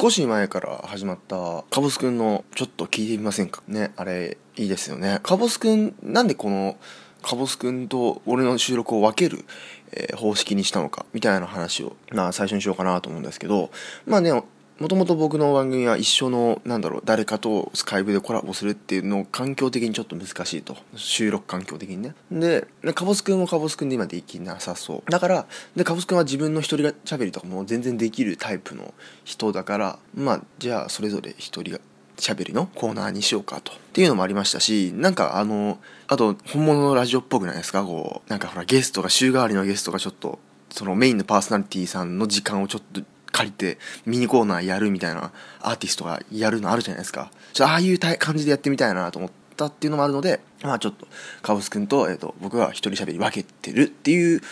少し前から始まったカボスくんのちょっと聞いてみませんか？ねあれいいですよね。カボスくんなんでこのカボスくんと俺の収録を分ける、えー、方式にしたのかみたいな話を、まあ、最初にしようかなと思うんですけどまあねもともと僕の番組は一緒の、なんだろう、誰かとスカイプでコラボするっていうのを環境的にちょっと難しいと。収録環境的にね。で、カボスくんもカボスくんで今できなさそう。だから、で、カボスくんは自分の一人が喋りとかも全然できるタイプの人だから、まあ、じゃあそれぞれ一人が喋りのコーナーにしようかと。っていうのもありましたし、なんかあの、あと本物のラジオっぽくないですか？こう、なんかほらゲストが週替わりのゲストがちょっと、そのメインのパーソナリティさんの時間をちょっと借りてミニコーナーやるみたいなアーティストがやるのあるじゃないですか。ちょっとああいう感じでやってみたいなと思ったっていうのもあるので、まあちょっと、カボス君と、え、ー、と、僕は一人喋り分けてるっていう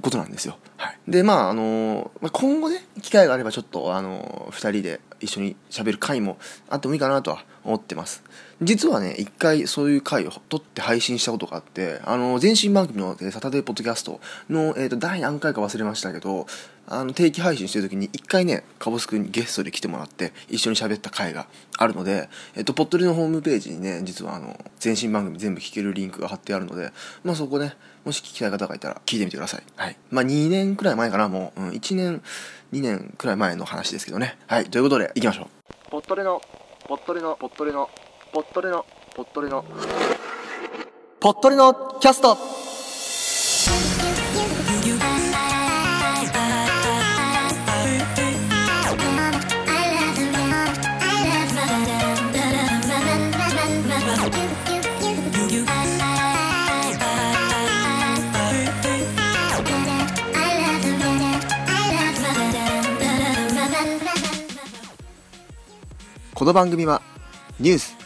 ことなんですよ。はい。で、まああのー、今後ね、機会があればちょっと、あのー、二人で一緒に喋る回もあってもいいかなとは思ってます。実はね、一回そういう回を撮って配信したことがあって、あの、前身番組のサタデーポッドキャストの、えっ、ー、と、第何回か忘れましたけど、あの、定期配信してる時に一回ね、カボスくんにゲストで来てもらって、一緒に喋った回があるので、えっ、ー、と、ポットレのホームページにね、実はあの、前身番組全部聞けるリンクが貼ってあるので、まあそこね、もし聞きたい方がいたら聞いてみてください。はい。まあ2年くらい前かな、もう、うん、1年、2年くらい前の話ですけどね。はい、ということで、行きましょう。ポットレの、ポットレの、ポットレの、ポットレの、ポットレの、ポットレのキャスト。この番組はニュース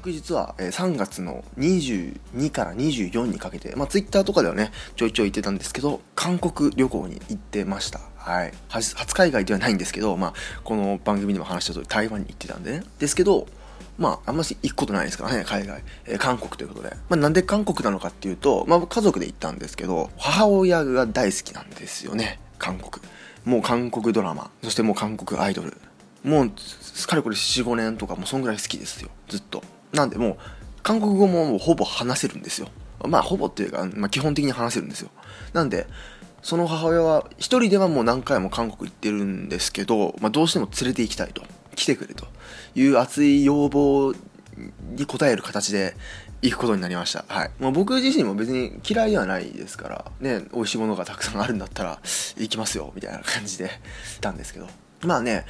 僕実は3月の22から24にかけて、まあ、ツイッターとかではねちょいちょい言ってたんですけど韓国旅行に行ってましたはい初海外ではないんですけど、まあ、この番組でも話した通り台湾に行ってたんでねですけどまあ、あんまし行くことないですからね、海外。えー、韓国ということで。まあ、なんで韓国なのかっていうと、まあ、家族で行ったんですけど、母親が大好きなんですよね、韓国。もう韓国ドラマ、そしてもう韓国アイドル。もう、かれこれ4、5年とか、もうそんぐらい好きですよ、ずっと。なんでもう韓国語もほぼ話せるんですよまあほぼっていうか、まあ、基本的に話せるんですよなんでその母親は一人ではもう何回も韓国行ってるんですけど、まあ、どうしても連れて行きたいと来てくれという熱い要望に応える形で行くことになりました。はい。もう僕自身も別に嫌いではないですから、ね、美味しいものがたくさんあるんだったら行きますよ、みたいな感じで行ったんですけど。まあね、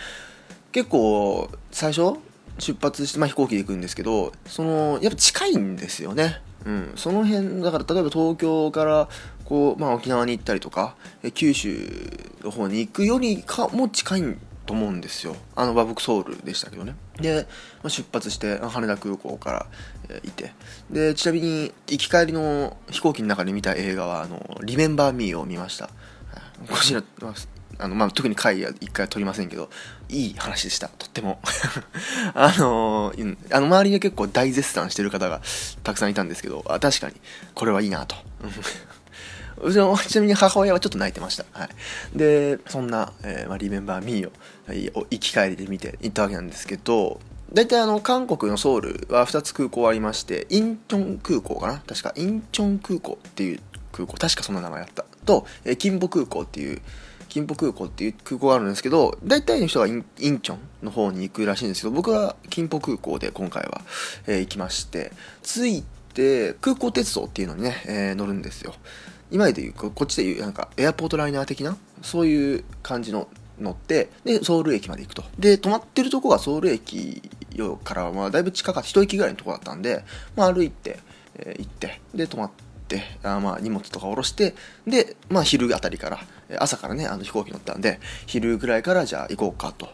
結構最初出発して、まあ、飛行機で行くんですけどそのやっぱ近いんですよね、うん、その辺だから例えば東京からこう、まあ、沖縄に行ったりとか九州の方に行くよりかも近いと思うんですよ。あのバブクソウルでしたけどね。で、まあ、出発して羽田空港から、えー、いて。でちなみに行き帰りの飛行機の中で見た映画は「あのリメンバー・ミー」を見ました。こちら、あの、まあ、特に回は一回撮りませんけど、いい話でした、とっても。あのー、あの、周りで結構大絶賛してる方がたくさんいたんですけど、あ確かに、これはいいなと。うちの、ちなみに母親はちょっと泣いてました。はい。で、そんな、えー、まあ、リメンバーミーを行き帰りで見て行ったわけなんですけど、大体あの、韓国のソウルは2つ空港ありまして、インチョン空港かな？確か、インチョン空港っていう空港、確かそんな名前だった。と、えー、キンボ空港っていう、金浦空港っていう空港があるんですけど、大体の人がインインチョンの方に行くらしいんですけど、僕は金浦空港で今回は、えー、行きまして、着いて空港鉄道っていうのにね、えー、乗るんですよ。今で言う、こっちで言う、なんかエアポートライナー的な、そういう感じの乗って、で、ソウル駅まで行くと。で、泊まってるとこがソウル駅からまあだいぶ近かった、一駅ぐらいのとこだったんで、まあ歩いて、えー、行って、で、泊まって、ってあまあ荷物とか下ろしてでまあ昼あたりから朝からねあの飛行機乗ったんで昼ぐらいからじゃあ行こうかと。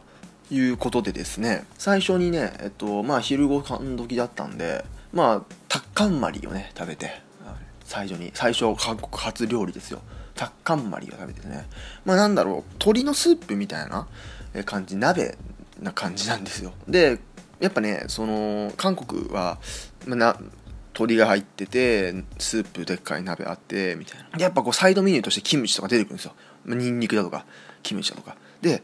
いうことでですね最初にねえっとまあ昼ご飯時だったんでまあタッカンマリをね食べて最初に最初韓国初料理ですよ。タッカンマリを食べてね。まあなんだろう鶏のスープみたいな感じ鍋な感じなんですよ。でやっぱねその韓国は、まあ、鶏が入っててスープでっかい鍋あってみたいな。やっぱこうサイドメニューとしてキムチとか出てくるんですよ。ニンニクだとかキムチだとか。で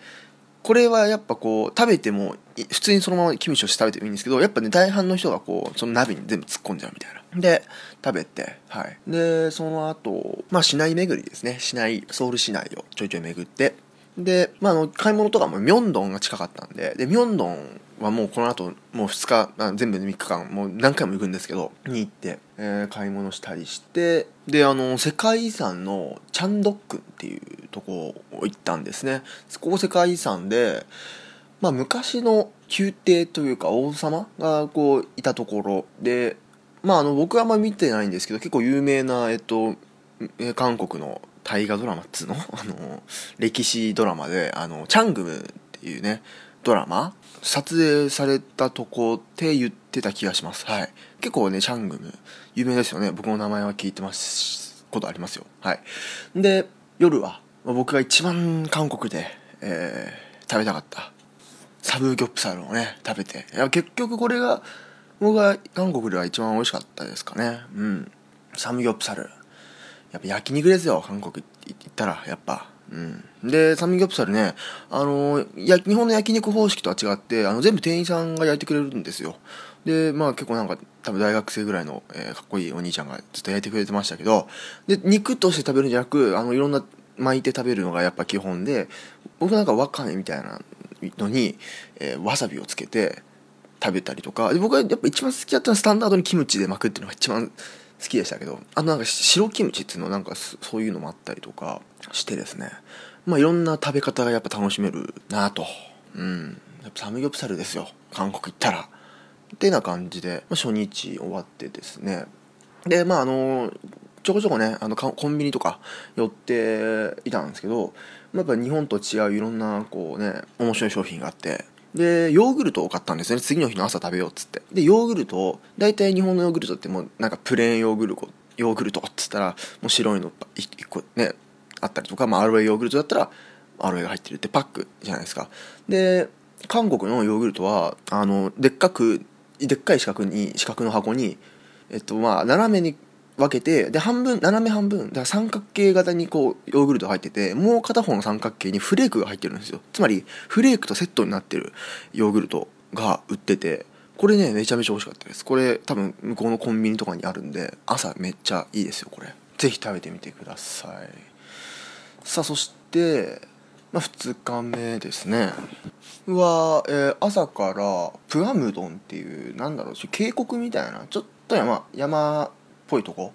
これはやっぱこう食べても普通にそのままキムチとして食べてもいいんですけどやっぱね大半の人がこうその鍋に全部突っ込んじゃうみたいな。で食べてはい。でその後まあ市内巡りですね。市内ソウル市内をちょいちょい巡って。で、まあ、あの買い物とかもミョンドンが近かったんで。でミョンドンはもうこの後もう2日全部で3日間もう何回も行くんですけどに行って、えー、買い物したりしてであの世界遺産のチャンドックンっていうとこ行ったんですね。ここ世界遺産で、まあ、昔の宮廷というか王様がこういたところでまああの僕はあんまり見てないんですけど結構有名なえっと韓国の大河ドラマっつうの？あの歴史ドラマであのチャングムっていうねドラマ？撮影されたとこって言ってた気がします。はい。結構ねチャングム有名ですよね。僕の名前は聞いてますことありますよ。はい。で夜は僕が一番韓国で、えー、食べたかった。サブギョプサルをね食べて。いや結局これが僕が韓国では一番美味しかったですかね。うん。サムギョプサル。やっぱ焼肉ですよ韓国行ったらやっぱ。うん、でサムギョプサルねあのや日本の焼肉方式とは違ってあの全部店員さんが焼いてくれるんですよ。でまあ結構なんか多分大学生ぐらいの、えー、かっこいいお兄ちゃんがずっと焼いてくれてましたけどで肉として食べるんじゃなくあのいろんな巻いて食べるのがやっぱ基本で僕なんかわかめみたいなのに、えー、わさびをつけて食べたりとかで僕はやっぱ一番好きだったのはスタンダードにキムチで巻くっていうのが一番好きでしたけどあとなんか白キムチっていうのなんかそういうのもあったりとかしてですね。まあいろんな食べ方がやっぱ楽しめるなと。うん。やっぱサムギョプサルですよ。韓国行ったら。ってな感じで、まあ、初日終わってですね。でまああのちょこちょこねあのコンビニとか寄っていたんですけど、まあ、やっぱ日本と違ういろんなこうね面白い商品があってでヨーグルトを買ったんですね。次の日の朝食べようっつって。でヨーグルトを大体日本のヨーグルトってもうなんかプレーンヨーグルトヨーグルトっつったらもう白いの1個ねあったりとか、まあ、アロエヨーグルトだったらアロエが入ってるってパックじゃないですか。で韓国のヨーグルトはあのでっかくでっかい四角に四角の箱にえっとまあ斜めに分けてで半分斜め半分だから三角形型にこうヨーグルト入っててもう片方の三角形にフレークが入ってるんですよ。つまりフレークとセットになってるヨーグルトが売っててこれねめちゃめちゃ美味しかったです。これ多分向こうのコンビニとかにあるんで朝めっちゃいいですよこれ。是非食べてみてください。さあそしてまあ、2日目ですね。は、えー、朝からプアムドンっていうなんだろう渓谷みたいなちょっと山山ぽいとこ？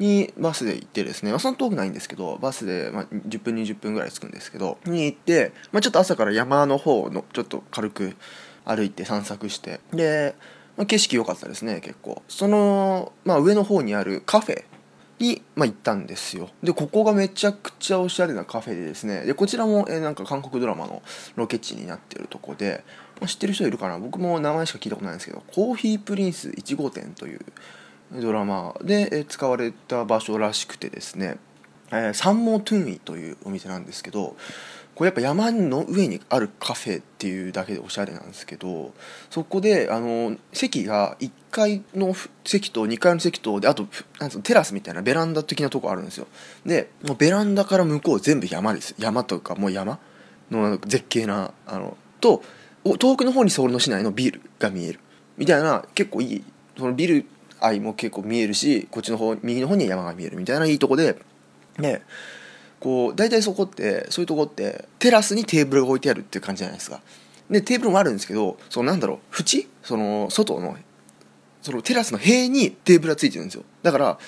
にバスで行ってですね、まあ、そんな遠くないんですけどバスで、まあ、10分20分ぐらい着くんですけどに行って、まあ、ちょっと朝から山の方のちょっと軽く歩いて散策してで、まあ、景色良かったですね結構。その、まあ、上の方にあるカフェに、まあ、行ったんですよ。でここがめちゃくちゃおしゃれなカフェでですねでこちらも、えー、なんか韓国ドラマのロケ地になってるとこで、まあ、知ってる人いるかな？僕も名前しか聞いたことないんですけどコーヒープリンス1号店というドラマ。で使われた場所らしくてですね、えー、サンモートゥンイというお店なんですけどこれやっぱ山の上にあるカフェっていうだけでおしゃれなんですけどそこであの席が1階の席と2階の席とであとなんテラスみたいなベランダ的なとこあるんですよ。でもうベランダから向こう全部山です。山というかもう山の絶景なあのと遠くの方にソウルの市内のビルが見える。みたいな結構いいそのビル愛も結構見えるしこっちの方右の方に山が見えるみたいないいとこででこう大体そこってそういうとこってテラスにテーブルが置いてあるっていう感じじゃないですか。でテーブルもあるんですけどそのなんだろう縁？その外のそのテラスの塀にテーブルがついてるんですよ。だから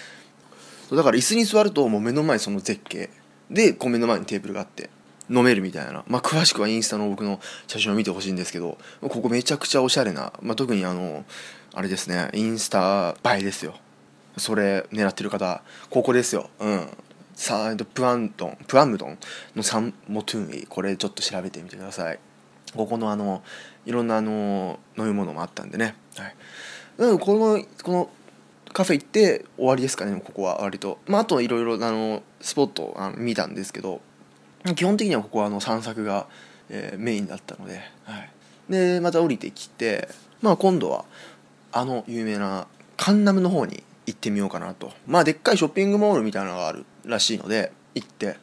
だから椅子に座るともう目の前その絶景。でこう目の前にテーブルがあって飲めるみたいな、まあ、詳しくはインスタの僕の写真を見てほしいんですけどここめちゃくちゃおしゃれな、まあ、特にあのあれですねインスタ映えですよ。それ狙ってる方ここですよ。うん。サイドプアントンプアムドンのサンモトゥンイ。これちょっと調べてみてください。ここのあのいろんなあの飲み物もあったんでね。はい。なのでこのこのカフェ行って終わりですかねここは割と。まああといろいろあのスポットあの見たんですけど基本的にはここはあの散策が、えー、メインだったので、はい、でまた降りてきて、まあ、今度はあの有名なカンナムの方に行ってみようかなと。まあでっかいショッピングモールみたいなのがあるらしいので行って。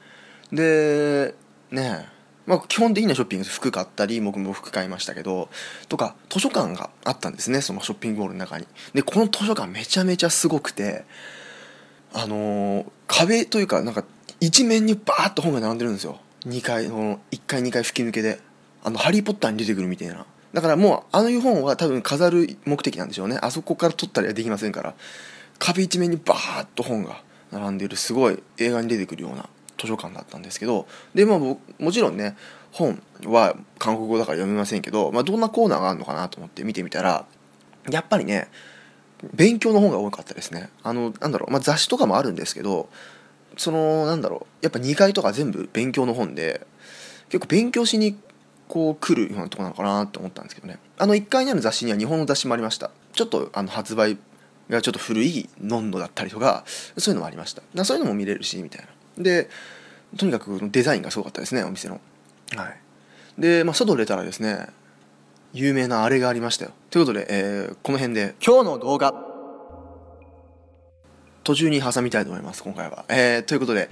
でねまあ基本的にはショッピング服買ったり僕も服買いましたけどとか図書館があったんですねそのショッピングモールの中に。でこの図書館めちゃめちゃすごくてあのー、壁というかなんか一面にバーッと本が並んでるんですよ。2階の1階2階吹き抜けで。あのハリー・ポッターに出てくるみたいな。だからもうあの本は多分飾る目的なんでしょうね。あそこから撮ったりはできませんから。壁一面にバーッと本が並んでいるすごい映画に出てくるような図書館だったんですけど。でまあもちろんね本は韓国語だから読めませんけど、まあ、どんなコーナーがあるのかなと思って見てみたらやっぱりね勉強の本が多かったですね。あのなんだろう、まあ、雑誌とかもあるんですけどそのなんだろうやっぱ2階とか全部勉強の本で結構勉強しにこう来るようなとこなのかなって思ったんですけどね。あの1階にある雑誌には日本の雑誌もありました。ちょっとあの発売がちょっと古いノンノだったりとかそういうのもありました。そういうのも見れるしみたいな。でとにかくデザインがすごかったですねお店の。はい。で、まあ、外出たらですね有名なあれがありましたよ。ということで、えー、この辺で。今日の動画。途中に挟みたいと思います今回は、えー、ということで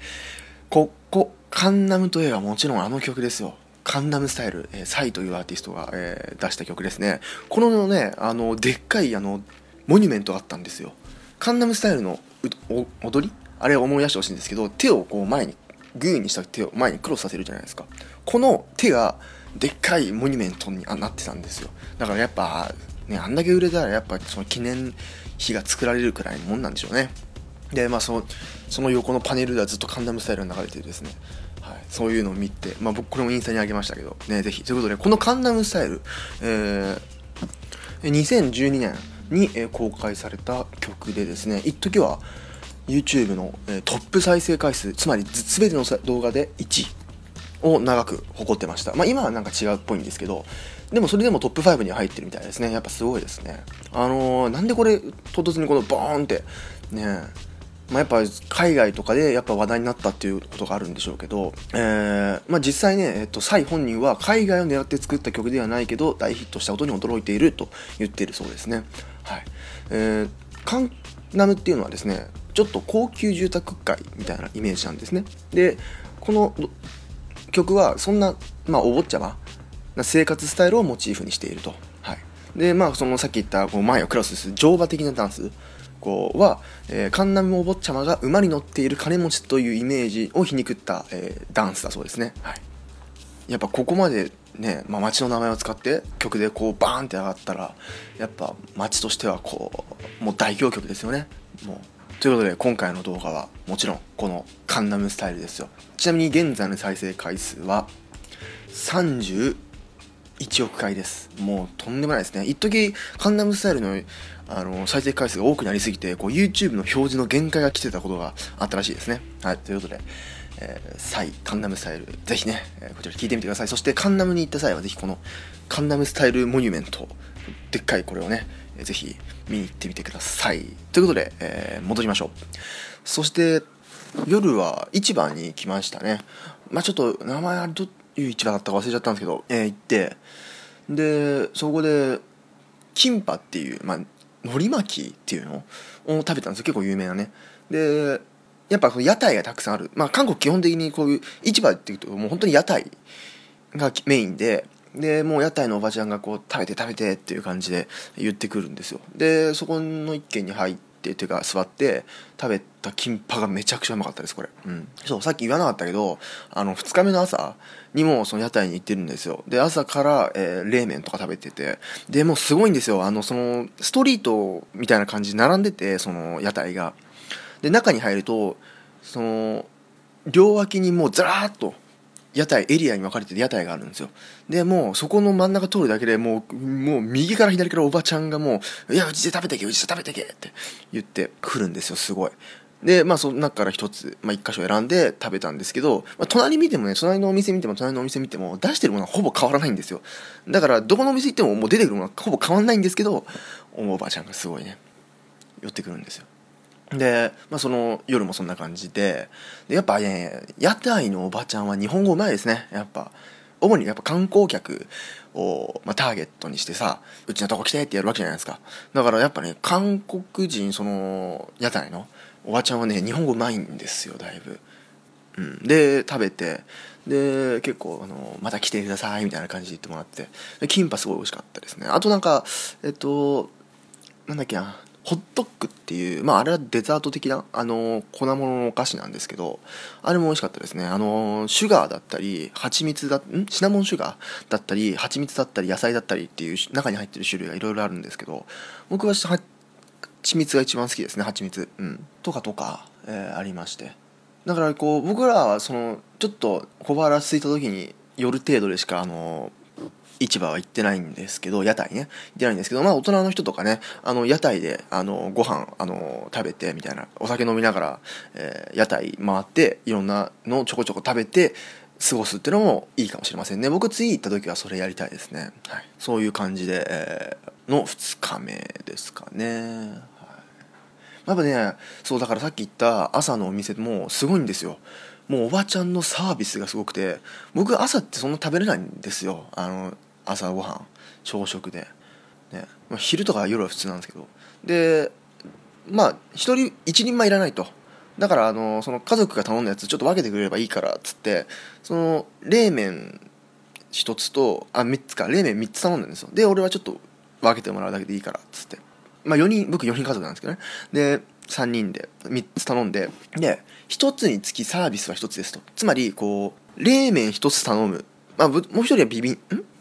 ここカンナムといえばもちろんあの曲ですよカンナムスタイル、えー、サイというアーティストが、えー、出した曲ですね。このねあのでっかいあのモニュメントがあったんですよ。カンナムスタイルの踊り？あれを思い出してほしいんですけど手をこう前にグーにした手を前にクロスさせるじゃないですか。この手がでっかいモニュメントになってたんですよ。だからやっぱねあんだけ売れたらやっぱその記念碑が作られるくらいのもんなんでしょうね。でまあそのその横のパネルではずっとカンナムスタイルが流れてるですね、そういうのを見て、まあ、僕これもインスタにあげましたけど、ね、ぜひ。ということで、このカンナムスタイル、えー、2012年に、え、公開された曲でですね、一時は YouTube の、え、トップ再生回数、つまり全ての動画で1位を長く誇ってました。まあ今はなんか違うっぽいんですけど、でもそれでもトップ5に入ってるみたいですね。やっぱすごいですね。あのー、なんでこれ唐突にこのボーンってねまあ、やっぱ海外とかでやっぱ話題になったっていうことがあるんでしょうけど、えーまあ、実際ね、えっと、サイ本人は海外を狙って作った曲ではないけど大ヒットしたことに驚いていると言っているそうですね。はいえー、カンナムっていうのはですねちょっと高級住宅街みたいなイメージなんですね。でこの曲はそんな、まあ、お坊ちゃまな生活スタイルをモチーフにしていると。はい、でまあそのさっき言ったこう前をクロスする乗馬的なダンスこうは、えー、カンナムお坊ちゃまが馬に乗っている金持ちというイメージを皮肉った、えー、ダンスだそうですね。はい、やっぱここまでね、まあ、町の名前を使って曲でこうバーンって上がったらやっぱ町としてはこうもう代表曲ですよね。もうということで今回の動画はもちろんこのカンナムスタイルですよちなみに現在の再生回数は1億回ですもうとんでもないですね一時カンナムスタイルのあの再生回数が多くなりすぎてこう YouTube の表示の限界が来てたことがあったらしいですねはいということでえー、サイ、カンナムスタイル、ぜひね、えー、こちら聞いてみてください。そしてカンナムに行った際は、ぜひこのカンナムスタイルモニュメント、でっかいこれをね、えー、ぜひ見に行ってみてください。ということで、えー、戻りましょう。そして、夜は市場に来ましたね。まあちょっと名前あどっいう市場だったか忘れちゃったんですけど、えー、行ってでそこでキンパっていうまあ海苔巻きっていうの？を食べたんですよ。結構有名なね。でやっぱ屋台がたくさんある。まあ韓国基本的にこういう市場っていうともう本当に屋台がメインででもう屋台のおばちゃんがこう食べて食べてっていう感じで言ってくるんですよ。でそこの一軒に入ってっていうか座って食べたキンパがめちゃくちゃうまかったですこれ。うん。そうさっき言わなかったけどあの2日目の朝にもその屋台に行ってるんですよ。で朝から、えー、冷麺とか食べてて。でもうすごいんですよ。あのそのストリートみたいな感じで並んでてその屋台が。で中に入るとその両脇にもうずらーっと屋台エリアに分かれてて屋台があるんですよ。でもうそこの真ん中通るだけでもうもう右から左からおばちゃんがもう「いやうちで食べてけうちで食べてけ」って言ってくるんですよすごい。でまあその中から一つ、まあ、箇所選んで食べたんですけど、まあ、隣見てもね隣のお店見ても隣のお店見ても出してるものはほぼ変わらないんですよ。だからどこのお店行ってももう出てくるものはほぼ変わんないんですけどおばちゃんがすごいね寄ってくるんですよ。で、まあ、その夜もそんな感じででやっぱね屋台のおばちゃんは日本語うまいですね。やっぱ主にやっぱ観光客を、まあ、ターゲットにしてさうちのとこ来てってやるわけじゃないですか。だからやっぱね韓国人その屋台のおばちゃんはね日本語うまいんですよだいぶ、うん、で食べてで結構あの「また来てください」みたいな感じで言ってもらって。でキンパすごい美味しかったですね。あとなんかえっとなんだっけな。ホットックっていう、まあ、あれはデザート的な、あの、粉物のお菓子なんですけど、あれも美味しかったですね。あの、シュガーだったり、蜂蜜だ、ん？シナモンシュガーだったり、蜂蜜だったり、野菜だったりっていう中に入ってる種類がいろいろあるんですけど、僕は蜂蜜が一番好きですね、蜂蜜。うん。とかとか、えー、ありまして。だからこう、僕らはその、ちょっと小腹空いた時に寄る程度でしか、あの、市場は行ってないんですけど、屋台ね、行ってないんですけど、まあ大人の人とかね、あの、屋台で、あの、ご飯、あの、食べて、みたいな、お酒飲みながら、えー、屋台回って、いろんなのちょこちょこ食べて、過ごすっていうのもいいかもしれませんね。僕次行った時はそれやりたいですね。はい。そういう感じで、えー、の2日目ですかね。やっぱね、そうだからさっき言った朝のお店もすごいんですよ。もうおばちゃんのサービスがすごくて、僕朝ってそんな食べれないんですよ。あの、朝ごはん朝食で、ね。まあ、昼とか夜は普通なんですけど。でまあ1人1人前いらないと。だからあのその家族が頼んだやつちょっと分けてくれればいいからっつってその冷麺1つとあ3つか。冷麺3つ頼んだんですよ。で俺はちょっと分けてもらうだけでいいからっつって。まあ4人僕4人家族なんですけどね。で3人で3つ頼んで。で1つにつきサービスは1つですと。つまりこう冷麺1つ頼む。まあ、もう1人はビビンん？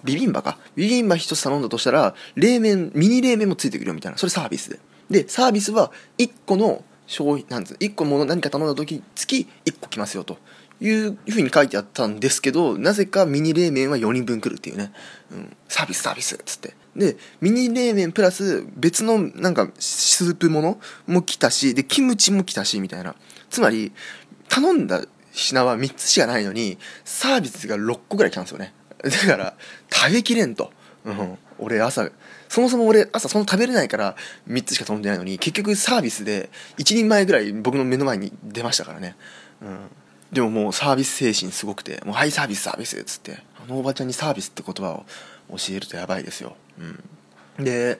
ビビンバか？ビビンバ一つ頼んだとしたら、冷麺、ミニ冷麺もついてくるよみたいな。それサービスで。で、サービスは1個の商品、なんです1個もの何か頼んだ時に月1個来ますよと。いうふうに書いてあったんですけど、なぜかミニ冷麺は4人分来るっていうね。うん、サービスサービスっつって。で、ミニ冷麺プラス別のなんかスープものも来たし、で、キムチも来たし、みたいな。つまり、頼んだ品は3つしかないのに、サービスが6個ぐらい来たんですよね。だから食べきれんと、うん、俺朝そもそも俺朝そんな食べれないから3つしか頼んでないのに結局サービスで1人前ぐらい僕の目の前に出ましたからね、うん、でももうサービス精神すごくて「もうはいサービスサービス」っつってあのおばちゃんにサービスって言葉を教えるとやばいですよ、うん、で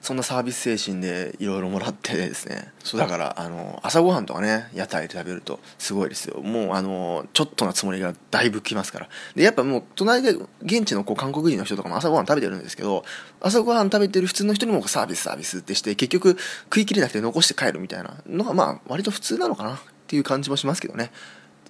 そんなサービス精神でいろいろもらってですね。そうだからあの朝ごはんとかね屋台で食べるとすごいですよ。もうあのちょっとのつもりがだいぶきますから。でやっぱもう隣で現地のこう韓国人の人とかも朝ごはん食べてるんですけど朝ごはん食べてる普通の人にもサービスサービスってして結局食い切れなくて残して帰るみたいなのがまあ割と普通なのかな。っていう感じもしますけどね。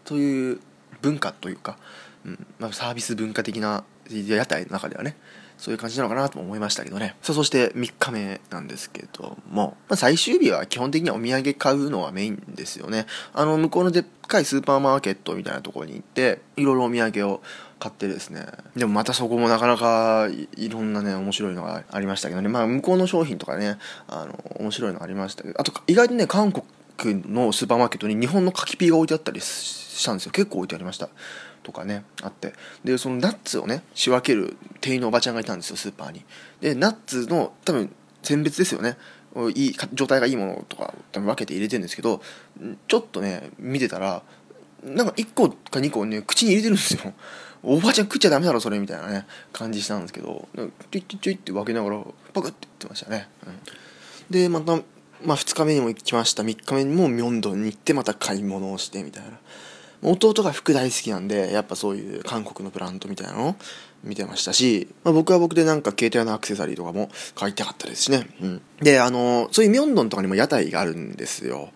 という文化というか、うん。まあ、サービス文化的な屋台の中ではねそういう感じなのかなと思いましたけどね。さあ、そして3日目なんですけども、まあ、最終日は基本的にはお土産買うのはメインですよね。あの、向こうのでっかいスーパーマーケットみたいなところに行って、いろいろお土産を買ってですね。でもまたそこもなかなかいろんなね、面白いのがありましたけどね。まあ、向こうの商品とかね、あの、面白いのありましたけど、あと、意外とね、韓国のスーパーマーケットに日本の柿ピーが置いてあったりしたんですよ。結構置いてありました。とかねあって。でそのナッツをね仕分ける店員のおばちゃんがいたんですよスーパーに。でナッツの多分選別ですよね。いい状態がいいものとか多分分けて入れてるんですけどちょっとね見てたらなんか1個か2個ね口に入れてるんですよ。おばちゃん食っちゃダメだろそれみたいなね感じしたんですけどちょいちょいちょいって分けながらパクって言ってましたね、うん、でまたまあ2日目にも行きました。3日目にもミョンドンに行ってまた買い物をしてみたいな。弟が服大好きなんでやっぱそういう韓国のブランドみたいなのを見てましたし、まあ、僕は僕でなんか携帯のアクセサリーとかも買いたかったですしね、うん、であのそういうミョンドンとかにも屋台があるんですよ。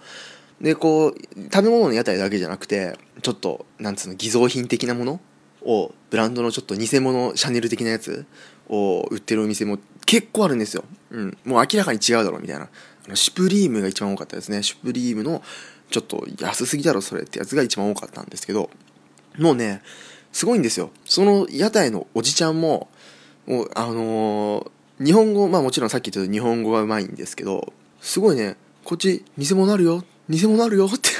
でこう食べ物の屋台だけじゃなくてちょっとなんつうの偽造品的なものをブランドのちょっと偽物シャネル的なやつを売ってるお店も結構あるんですよ、うん、もう明らかに違うだろうみたいな。シュプリームが一番多かったですね。シュプリームのちょっと安すぎだろそれってやつが一番多かったんですけどもうねすごいんですよその屋台のおじちゃんももうあのー、日本語まあもちろんさっき言ったように日本語がうまいんですけどすごいねこっち偽物あるよ偽物あるよって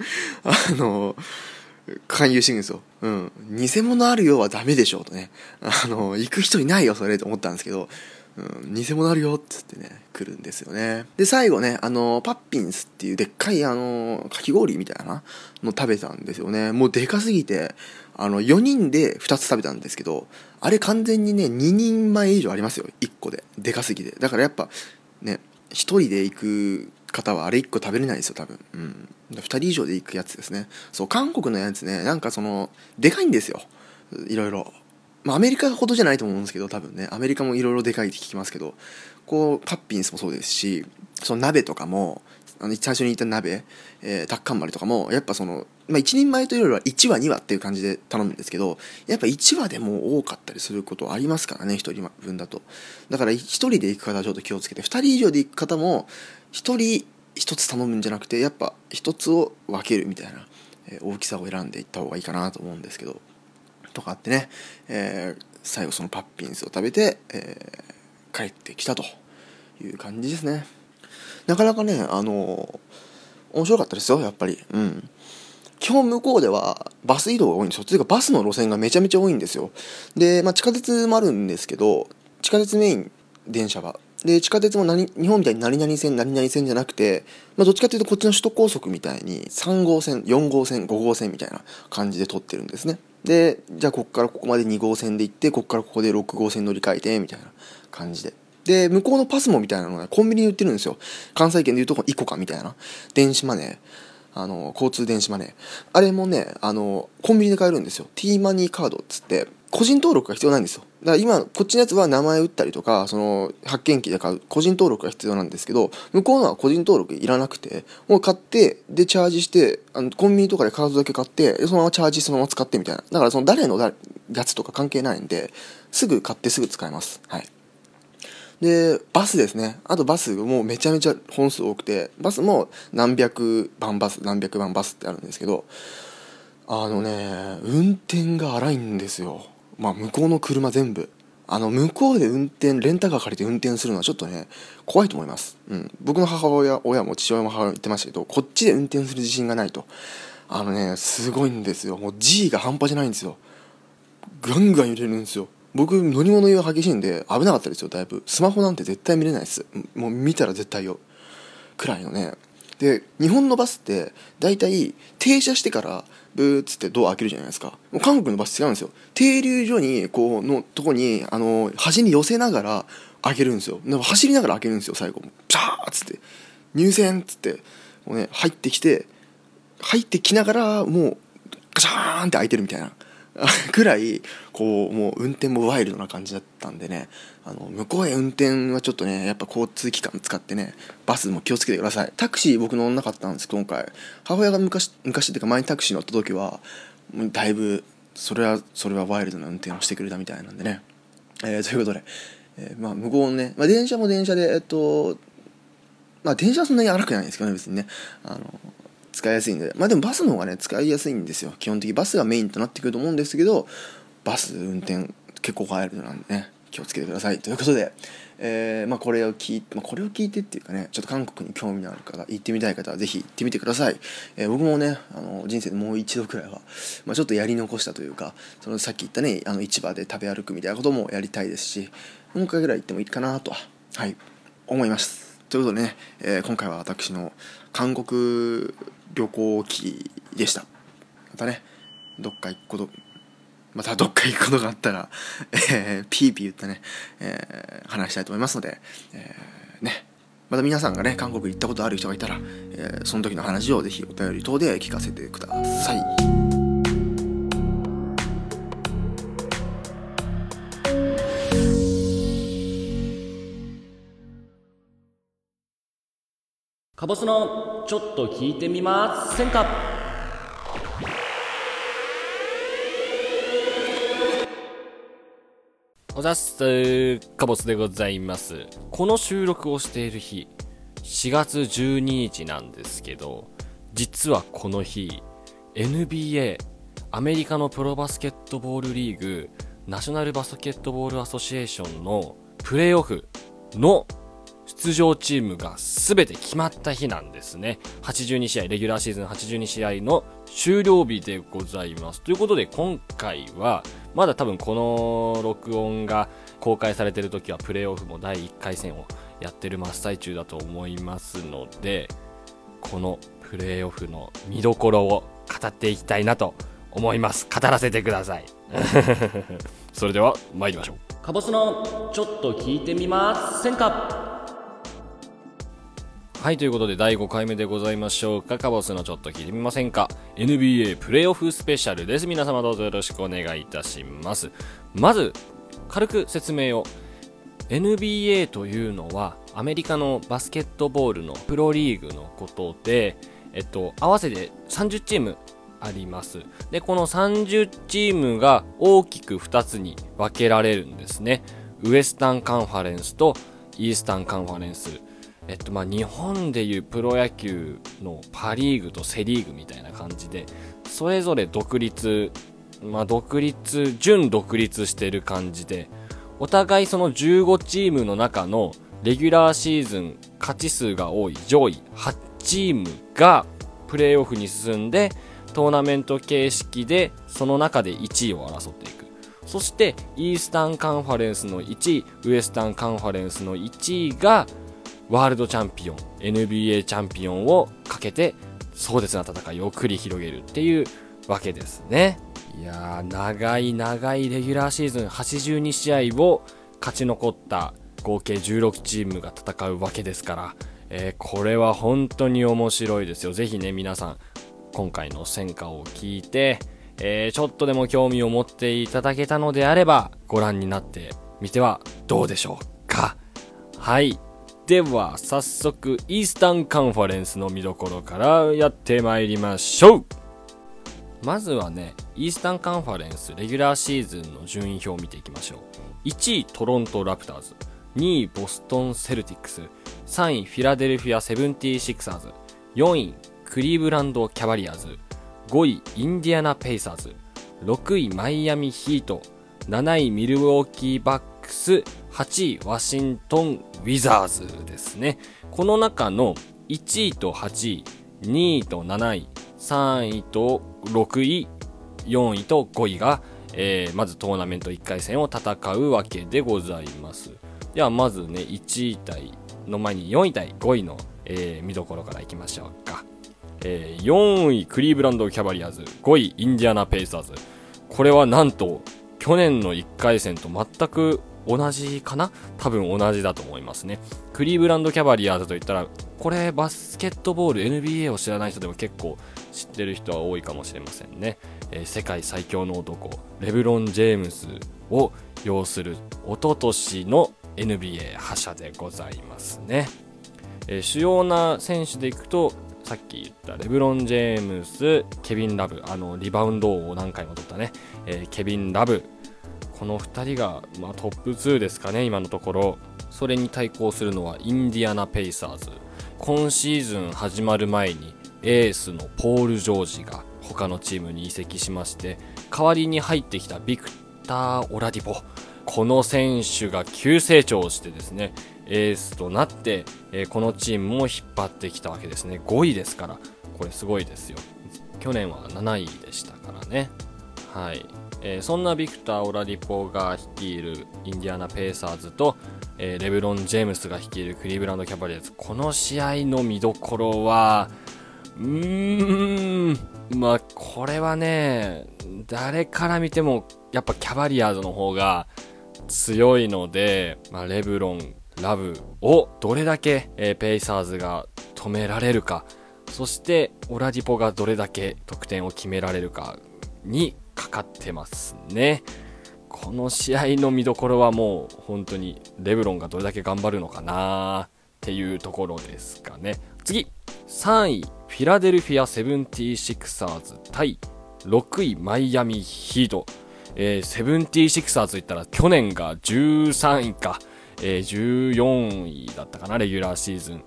あのー勧誘してくんですよ。うん。偽物あるよはダメでしょうとね。あの、行く人いないよ、それと思ったんですけど、うん、偽物あるよっつってね、来るんですよね。で、最後ね、あの、パッピンスっていうでっかい、あの、かき氷みたいなの食べたんですよね。もうでかすぎて、あの、4人で2つ食べたんですけど、あれ完全にね、2人前以上ありますよ、1個で。でかすぎて。だからやっぱ、ね、1人で行く方はあれ1個食べれないですよ、多分。うん。2人以上で行くやつですね。そう、韓国のやつね、なんかその、でかいんですよ。いろいろ。まあ、アメリカほどじゃないと思うんですけど多分ね。アメリカもいろいろでかいって聞きますけど。こうパッピンスもそうですしその鍋とかもあの最初に言った鍋、えー、タッカンマリとかもやっぱその、まあ、1人前というよりは1話2話っていう感じで頼むんですけどやっぱ1話でも多かったりすることありますからね1人分だと。だから1人で行く方はちょっと気をつけて2人以上で行く方も1人1つ頼むんじゃなくてやっぱ1つを分けるみたいな、えー、大きさを選んでいった方がいいかなと思うんですけど。とかあってね、えー、最後そのパッピンスを食べて、えー、帰ってきたという感じですね。なかなかねあの面白かったですよやっぱり。うん。基本向こうではバス移動が多いんですよ。というかバスの路線がめちゃめちゃ多いんですよ。で、まあ、地下鉄もあるんですけど地下鉄メイン電車はで地下鉄も何日本みたいに何々線何々線じゃなくて、まあ、どっちかというとこっちの首都高速みたいに3号線4号線5号線みたいな感じで通ってるんですね。でじゃあここからここまで2号線で行ってここからここで6号線乗り換えてみたいな感じで。で向こうのパスモみたいなのがコンビニで売ってるんですよ。関西圏でいうとこイコカみたいな。電子マネー。あの交通電子マネー。あれもねあのコンビニで買えるんですよ。T マニーカードっつって個人登録が必要ないんですよ。だから今こっちのやつは名前打ったりとかその発見機で買う個人登録が必要なんですけど向こうのは個人登録いらなくてもう買ってでチャージしてあのコンビニとかでカードだけ買ってそのままチャージそのまま使ってみたいな。だからその誰のやつとか関係ないんですぐ買ってすぐ使えます。はい。でバスですね。あとバスもうめちゃめちゃ本数多くてバスも何百番バス何百番バスってあるんですけどあのね運転が荒いんですよ。まあ、向こうの車全部。あの向こうで運転レンタカー借りて運転するのはちょっとね怖いと思います、うん、僕の母親親も父親も母親も言ってましたけどこっちで運転する自信がないと。あのねすごいんですよ。もう G が半端じゃないんですよ。ガンガン揺れるんですよ。僕乗り物用激しいんで危なかったですよだいぶ。スマホなんて絶対見れないです。もう見たら絶対よ。くらいのねで日本のバスって大体停車してからブーっつってドア開けるじゃないですか。もう韓国のバス違うんですよ。停留所にこうのとこにあの端に寄せながら開けるんですよ。走りながら開けるんですよ最後も。ピャーっつって。入線っつって。もうね入ってきて入ってきながらもうガシャーンって開いてるみたいな。くらいこうもう運転もワイルドな感じだったんでね。あの向こうへ運転はちょっとねやっぱ交通機関使ってねバスも気をつけてください。タクシー僕乗んなかったんです今回。母親が昔昔っていうか前にタクシー乗った時はだいぶそれはそれはワイルドな運転をしてくれたみたいなんでね、えー、ということで、えー、まあ向こうね、まあ、電車も電車でえっとまあ電車はそんなに荒くないんですけどね別にね。あの使いやすいんで。まあでもバスの方がね使いやすいんですよ。基本的にバスがメインとなってくると思うんですけどバス運転結構ワイルドなんでね気をつけてください。ということで、えー、まあ、これを聞いて、まあ、これを聞いてっていうかねちょっと韓国に興味のある方行ってみたい方は是非行ってみてください、えー、僕もねあの人生でもう一度くらいは、まあ、ちょっとやり残したというかそのさっき言ったねあの市場で食べ歩くみたいなこともやりたいですしもう一回ぐらい行ってもいいかなとははい思います。ということでね、えー、今回は私の韓国旅行記でしたまたねどっか行くことまたどっか行くことがあったら、えー、ピーピー言ったね、えー、話したいと思いますので、えー、ねまた皆さんがね韓国行ったことある人がいたら、えー、その時の話をぜひお便り等で聞かせてください。かぼすのちょっと聞いてみませんか？おざす。かぼすでございます。この収録をしている日4月12日なんですけど実はこの日 NBA アメリカのプロバスケットボールリーグ、ナショナルバスケットボールアソシエーションのプレーオフの出場チームが全て決まった日なんですね。82試合、レギュラーシーズン82試合の終了日でございます。ということで今回は、まだ多分この録音が公開されてる時はプレーオフも第1回戦をやってる真っ最中だと思いますので、このプレーオフの見どころを語っていきたいなと思います。語らせてください。それでは参りましょう。カボスのちょっと聞いてみませんか？はい、ということで第5回目でございましょうか。カボスのちょっと聞いてみませんか ?NBA プレイオフスペシャルです。皆様どうぞよろしくお願いいたします。まず、軽く説明を。NBA というのはアメリカのバスケットボールのプロリーグのことで、えっと、合わせて30チームあります。で、この30チームが大きく2つに分けられるんですね。ウエスタンカンファレンスとイースタンカンファレンス。えっと、まあ、日本でいうプロ野球のパリーグとセリーグみたいな感じで、それぞれ独立、まあ、独立、準独立してる感じで、お互いその15チームの中のレギュラーシーズン勝ち数が多い上位8チームがプレーオフに進んでトーナメント形式でその中で1位を争っていく。そしてイースタンカンファレンスの1位、ウエスタンカンファレンスの1位がワールドチャンピオン、NBA チャンピオンをかけて壮絶な戦いを繰り広げるっていうわけですね。いやー、長い長いレギュラーシーズン82試合を勝ち残った合計16チームが戦うわけですから、えーこれは本当に面白いですよ。ぜひね、皆さん、今回の戦果を聞いて、えーちょっとでも興味を持っていただけたのであれば、ご覧になってみてはどうでしょうか。はい。では、早速、イースタンカンファレンスの見どころからやってまいりましょう。まずはね、イースタンカンファレンスレギュラーシーズンの順位表を見ていきましょう。1位トロントラプターズ、2位ボストンセルティックス、3位フィラデルフィアセブンティシクサーズ、4位クリーブランドキャバリアーズ、5位インディアナペイサーズ、6位マイアミヒート、7位ミルウォーキーバックス、8位ワシントンウィザーズですね。この中の1位と8位、2位と7位、3位と6位、4位と5位が、えーまずトーナメント1回戦を戦うわけでございます。ではまずね、1位対の前に4位対5位の、えー見どころからいきましょうか。えー4位クリーブランドキャバリアーズ、5位インディアナペイサーズ。これはなんと、去年の1回戦と全く同じかな？多分同じだと思いますね。クリーブランドキャバリアーズといったら、これバスケットボール NBA を知らない人でも結構知ってる人は多いかもしれませんね。えー世界最強の男、レブロン・ジェームスを擁する一昨年の NBA 覇者でございますね。えー主要な選手でいくと、さっき言ったレブロン・ジェームス、ケビン・ラブ、あの、リバウンド王を何回も取ったね、えーケビン・ラブ、この2人が、まあ、トップ2ですかね、今のところ。それに対抗するのはインディアナ・ペイサーズ。今シーズン始まる前にエースのポール・ジョージが他のチームに移籍しまして、代わりに入ってきたビクター・オラディポ。この選手が急成長してですね、エースとなって、えこのチームも引っ張ってきたわけですね。5位ですから、これすごいですよ。去年は7位でしたからね。はい。えーそんなビクター・オラディポが率いるインディアナ・ペイサーズと、えーレブロン・ジェームスが率いるクリーブランド・キャバリアーズ。この試合の見どころは、うーん、まあ、これはね、誰から見ても、やっぱキャバリアーズの方が強いので、まあ、レブロン、ラブをどれだけ、えーペイサーズが止められるか、そしてオラディポがどれだけ得点を決められるかにかかってますね。この試合の見どころはもう本当にレブロンがどれだけ頑張るのかなっていうところですかね。次 !3 位、フィラデルフィア・セブンティシクサーズ対6位、マイアミ・ヒート。えー、セブンティシクサーズといったら去年が13位か、えー、14位だったかな、レギュラーシーズン。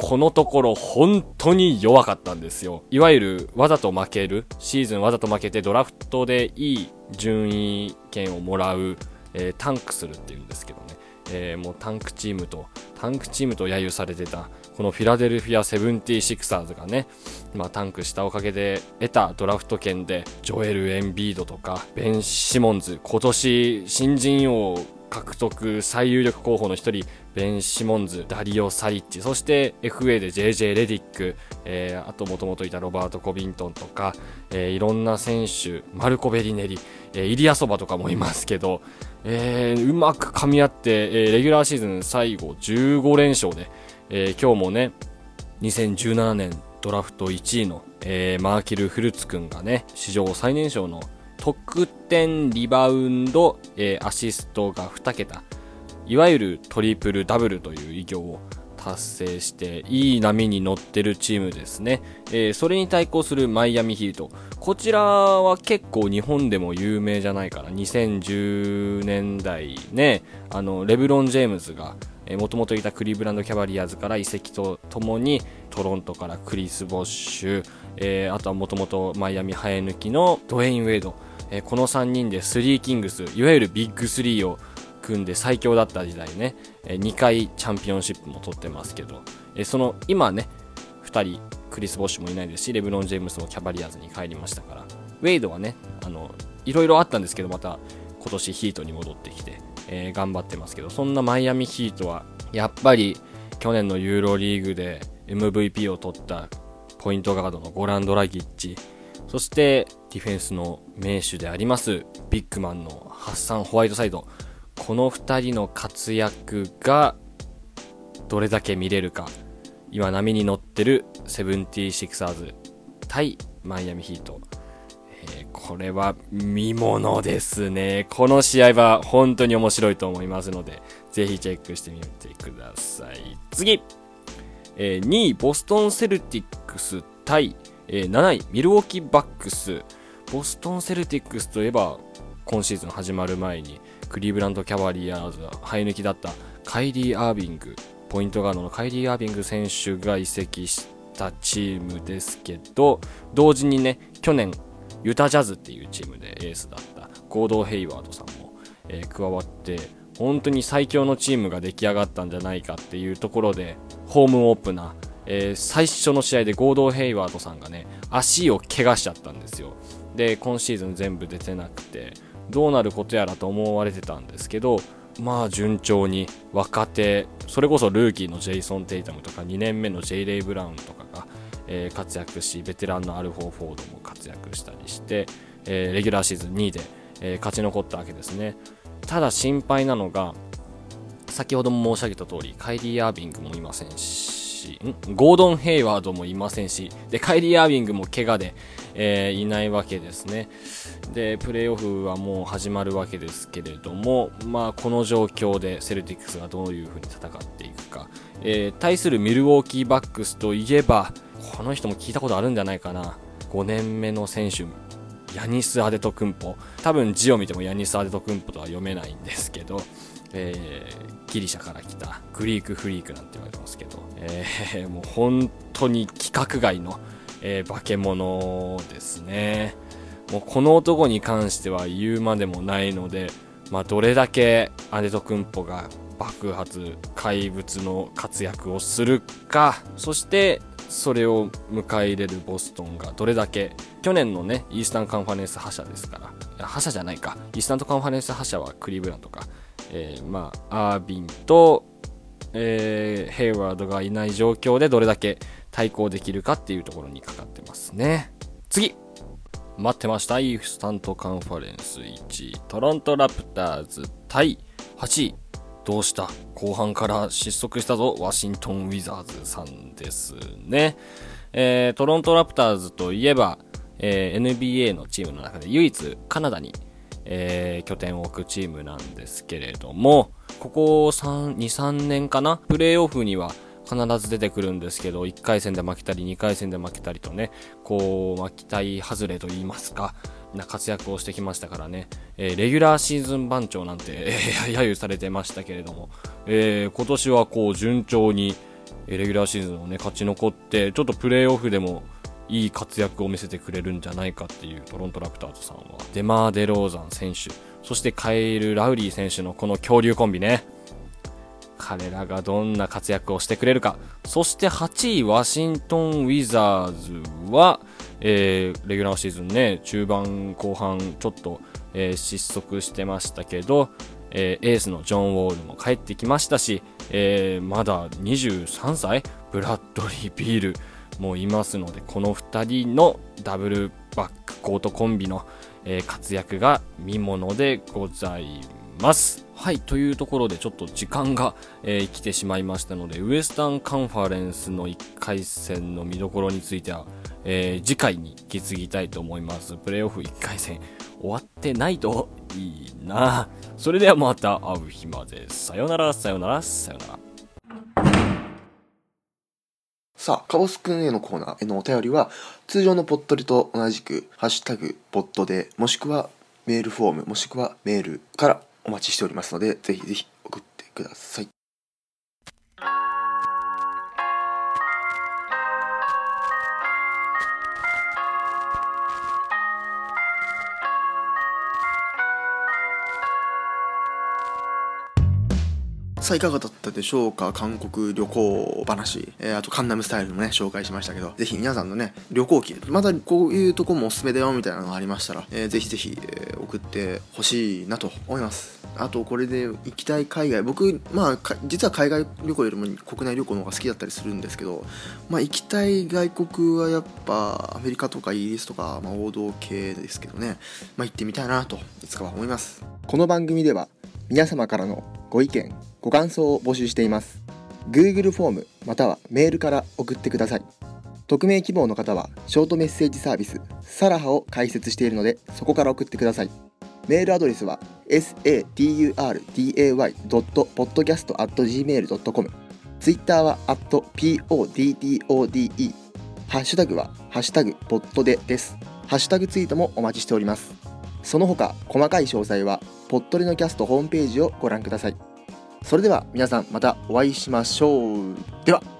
このところ本当に弱かったんですよ。いわゆるわざと負ける、シーズンわざと負けてドラフトでいい順位権をもらう、えー、タンクするっていうんですけどね、えー、もうタンクチームと、タンクチームと揶揄されてた、このフィラデルフィア・セブンティシクサーズがね、まあ、タンクしたおかげで得たドラフト権で、ジョエル・エンビードとか、ベン・シモンズ、今年新人王獲得最有力候補の一人、ベン・シモンズ、ダリオ・サリッチ、そして FA で JJ レディック、えー、あともともといたロバート・コビントンとか、えー、いろんな選手、マルコ・ベリネリ、えー、イリア・ソバとかもいますけど、えー、うまく噛み合って、えー、レギュラーシーズン最後15連勝で、えー、今日もね、2017年ドラフト1位の、えー、マーキル・フルツ君がね、史上最年少の得点、リバウンド、えー、アシストが2桁、いわゆるトリプルダブルという偉業を達成して、いい波に乗ってるチームですね。えー、それに対抗するマイアミヒート。こちらは結構日本でも有名じゃないかな。2010年代ね、あの、レブロン・ジェームズが、えもともといたクリーブランド・キャバリアーズから移籍とともにトロントからクリス・ボッシュ、えー、あとはもともとマイアミ生え抜きのドウェイン・ウェイド、えー、この3人でスリーキングスいわゆるビッグスリーを組んで最強だった時代ね、えー、2回チャンピオンシップも取ってますけど、えー、その今ね2人クリス・ボッシュもいないですしレブロン・ジェームスもキャバリアーズに帰りましたから。ウェイドはねあのいろいろあったんですけどまた今年ヒートに戻ってきて、えー、頑張ってますけど。そんなマイアミヒートはやっぱり去年のユーロリーグで MVP を取ったポイントガードのゴランドラギッチ。そしてディフェンスの名手でありますビッグマンのハッサン・ホワイトサイド。この2人の活躍がどれだけ見れるか。今波に乗ってるセブンティーシクサーズ対マイアミヒート、えー、これは見ものですね。この試合は本当に面白いと思いますのでぜひチェックしてみてください。次、えー、2位ボストンセルティックス対、えー、7位ミルウォーキーバックス。ボストンセルティックスといえば今シーズン始まる前にクリーブランドキャバリアーズ生え抜きだったカイリー・アービングポイントガードのカイリー・アービング選手が移籍したチームですけど同時にね去年ユタジャズっていうチームでエースだったゴードー・ヘイワードさんも、えー、加わって本当に最強のチームが出来上がったんじゃないかっていうところでホームオープナー、えー、最初の試合でゴードー・ヘイワードさんがね足を怪我しちゃったんですよ。で今シーズン全部出てなくてどうなることやらと思われてたんですけどまあ順調に若手それこそルーキーのジェイソン・テイタムとか2年目のジェイレイ・ブラウンとかが、えー、活躍しベテランのアルフォー・フォードも活躍したりして、えー、レギュラーシーズン2位で、えー、勝ち残ったわけですね。ただ心配なのが先ほども申し上げた通りカイリー・アービングもいませんしんゴードン・ヘイワードもいませんしでカイリー・アービングも怪我で、えー、いないわけですね。でプレーオフはもう始まるわけですけれども、まあ、この状況でセルティックスがどういうふうに戦っていくか、えー、対するミルウォーキーバックスといえばこの人も聞いたことあるんじゃないかな。5年目の選手ヤニス・アデトクンポ。多分字を見てもヤニス・アデトクンポとは読めないんですけど、えー、ギリシャから来たグリークフリークなんて言われてます、えー、もう本当に規格外の、えー、化け物ですね。もうこの男に関しては言うまでもないので、まあ、どれだけアデトクンポが爆発怪物の活躍をするかそしてそれを迎え入れるボストンがどれだけ去年のねイースタンカンファレンス覇者ですから覇者じゃないかイースタントカンファレンス覇者はクリーブランドか、えー、まあアービンと、えー、ヘイワードがいない状況でどれだけ対抗できるかっていうところにかかってますね。次。待ってました。イースタントカンファレンス。1位。トロントラプターズ対。8位。どうした？後半から失速したぞ。ワシントンウィザーズさんですね、えー、トロントラプターズといえば、えー、NBA のチームの中で唯一カナダに、えー、拠点を置くチームなんですけれどもここ3、2、3年かな？プレーオフには必ず出てくるんですけど、1回戦で負けたり、2回戦で負けたりとね、こう、ま、期待外れと言いますか、な活躍をしてきましたからね、えー、レギュラーシーズン番長なんて、えー、揶揄されてましたけれども、えー、今年はこう順調に、レギュラーシーズンをね勝ち残ってちょっとプレーオフでもいい活躍を見せてくれるんじゃないかっていうトロントラプターズさんは。デマー・デローザン選手。そしてカイル・ラウリー選手のこの恐竜コンビね。彼らがどんな活躍をしてくれるか。そして8位ワシントン・ウィザーズは、えー、レギュラーシーズンね中盤後半ちょっと、えー、失速してましたけど、えー、エースのジョン・ウォールも帰ってきましたし、えー、まだ23歳？ブラッドリー・ビール。もいますのでこの2人のダブルバックコートコンビの、えー、活躍が見ものでございます。はい、というところでちょっと時間が、えー、来てしまいましたので、ウエスタンカンファレンスの1回戦の見どころについては、えー、次回に引き継ぎたいと思います。プレイオフ1回戦終わってないといいな。それではまた会う日まで。さよなら、さよなら、さよなら。さあ、カボスくんへのコーナーへのお便りは、通常のポットリと同じく、ハッシュタグ、ポットで、もしくはメールフォーム、もしくはメールからお待ちしておりますので、ぜひぜひ送ってください。さあいかがだったでしょうか？韓国旅行話、えー、あとカンナムスタイルもね紹介しましたけど。ぜひ皆さんのね旅行記またこういうとこもおすすめだよみたいなのがありましたら、えー、ぜひぜひ、えー、送ってほしいなと思います。あとこれで行きたい海外。僕まあ実は海外旅行よりも国内旅行の方が好きだったりするんですけどまあ行きたい外国はやっぱアメリカとかイギリスとか、まあ、王道系ですけどね。まあ行ってみたいなといつかは思います。この番組では皆様からのご意見ご感想を募集しています。Google フォームまたはメールから送ってください。匿名希望の方はショートメッセージサービスサラハを開設しているのでそこから送ってください。メールアドレスは saturday.podcast.gmail.com ツイッターは @poddode ハッシュタグはハッシュタグポッドでです。ハッシュタグツイートもお待ちしております。その他細かい詳細はポットリのキャストホームページをご覧ください。それでは皆さんまたお会いしましょう。では。